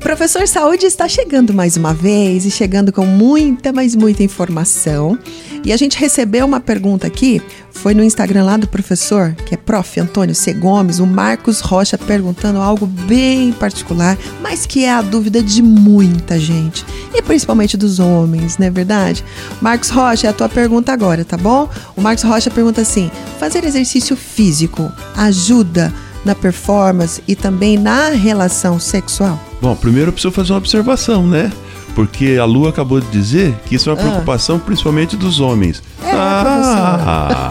Professor Saúde está chegando mais uma vez e chegando com muita, mas muita informação. E a gente recebeu uma pergunta aqui, foi no Instagram lá do professor, que é prof. Antônio C. Gomes, o Marcos Rocha perguntando algo bem particular, mas que é a dúvida de muita gente, e principalmente dos homens, não é verdade? Marcos Rocha, é a tua pergunta agora, tá bom? O Marcos Rocha pergunta assim: fazer exercício físico ajuda na performance e também na relação sexual? Bom, primeiro eu preciso fazer uma observação, né? Porque a Lu acabou de dizer que isso é uma ah. preocupação principalmente dos homens. É, ah,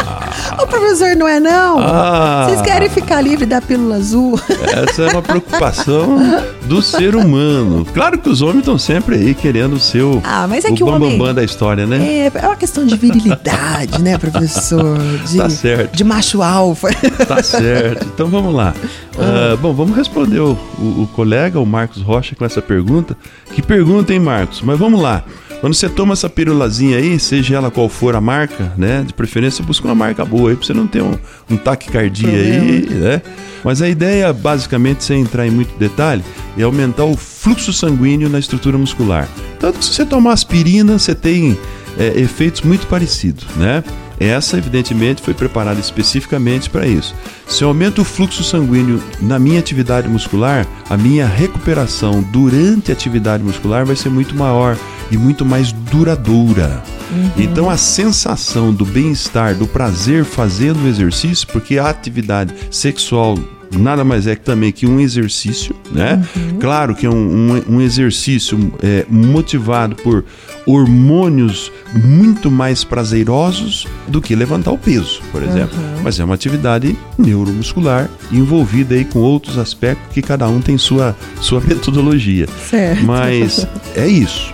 professor. o professor não é não. Ah, Vocês querem ficar livre da pílula azul? Essa é uma preocupação do ser humano. Claro que os homens estão sempre aí querendo o, ah, mas é o que o homem, da história, né? É, é uma questão de virilidade, né, professor? De, tá certo. De macho alfa. Tá certo. Então vamos lá. Uh, bom, vamos responder o, o, o colega, o Marcos Rocha, com essa pergunta. Que pergunta, hein, Marcos? Mas vamos lá. Quando você toma essa pirulazinha aí, seja ela qual for a marca, né? De preferência, busca uma marca boa aí pra você não ter um, um taquicardia aí, né? Mas a ideia, basicamente, sem entrar em muito detalhe, é aumentar o fluxo sanguíneo na estrutura muscular. Tanto que se você tomar aspirina, você tem é, efeitos muito parecidos, né? Essa, evidentemente, foi preparada especificamente para isso. Se eu aumento o fluxo sanguíneo na minha atividade muscular, a minha recuperação durante a atividade muscular vai ser muito maior e muito mais duradoura. Uhum. Então a sensação do bem-estar, do prazer fazendo o exercício, porque a atividade sexual nada mais é que também que um exercício, né? Uhum. Claro que é um, um, um exercício é, motivado por hormônios muito mais prazerosos do que levantar o peso, por exemplo. Uhum. Mas é uma atividade neuromuscular envolvida aí com outros aspectos que cada um tem sua, sua metodologia. Certo. Mas é isso.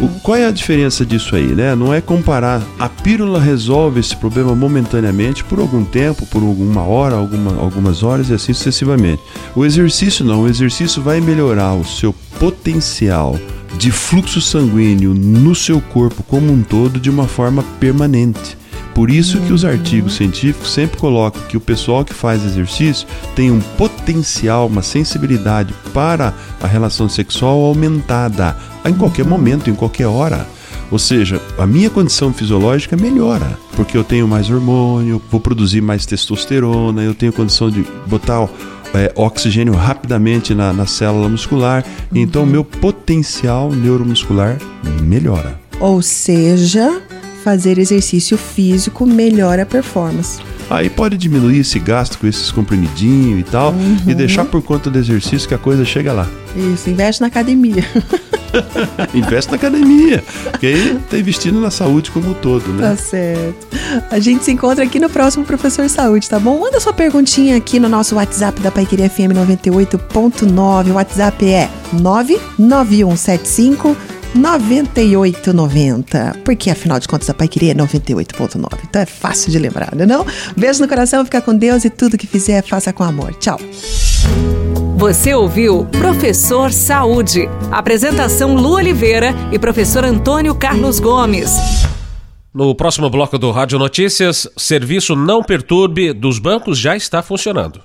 O, qual é a diferença disso aí, né? Não é comparar a pílula resolve esse problema momentaneamente por algum tempo, por alguma hora, alguma, algumas horas e assim sucessivamente. O exercício não, o exercício vai melhorar o seu potencial de fluxo sanguíneo no seu corpo como um todo de uma forma permanente. Por isso que os artigos científicos sempre colocam que o pessoal que faz exercício tem um potencial, uma sensibilidade para a relação sexual aumentada em qualquer momento, em qualquer hora. Ou seja, a minha condição fisiológica melhora, porque eu tenho mais hormônio, vou produzir mais testosterona, eu tenho condição de botar é, oxigênio rapidamente na, na célula muscular, então o meu potencial neuromuscular melhora. Ou seja, fazer exercício físico melhora a performance. Aí pode diminuir esse gasto com esses comprimidinhos e tal uhum. e deixar por conta do exercício que a coisa chega lá. Isso, investe na academia. investe na academia, porque aí tá investindo na saúde como um todo, né? Tá certo. A gente se encontra aqui no próximo Professor Saúde, tá bom? Manda sua perguntinha aqui no nosso WhatsApp da Paiqueria FM 98.9. O WhatsApp é 99175 9890. Porque afinal de contas a Pai Queria é 98.9. Então é fácil de lembrar, não é não? Beijo no coração, fica com Deus e tudo que fizer, faça com amor. Tchau. Você ouviu Professor Saúde. Apresentação Lu Oliveira e professor Antônio Carlos Gomes. No próximo bloco do Rádio Notícias, serviço Não Perturbe dos bancos já está funcionando.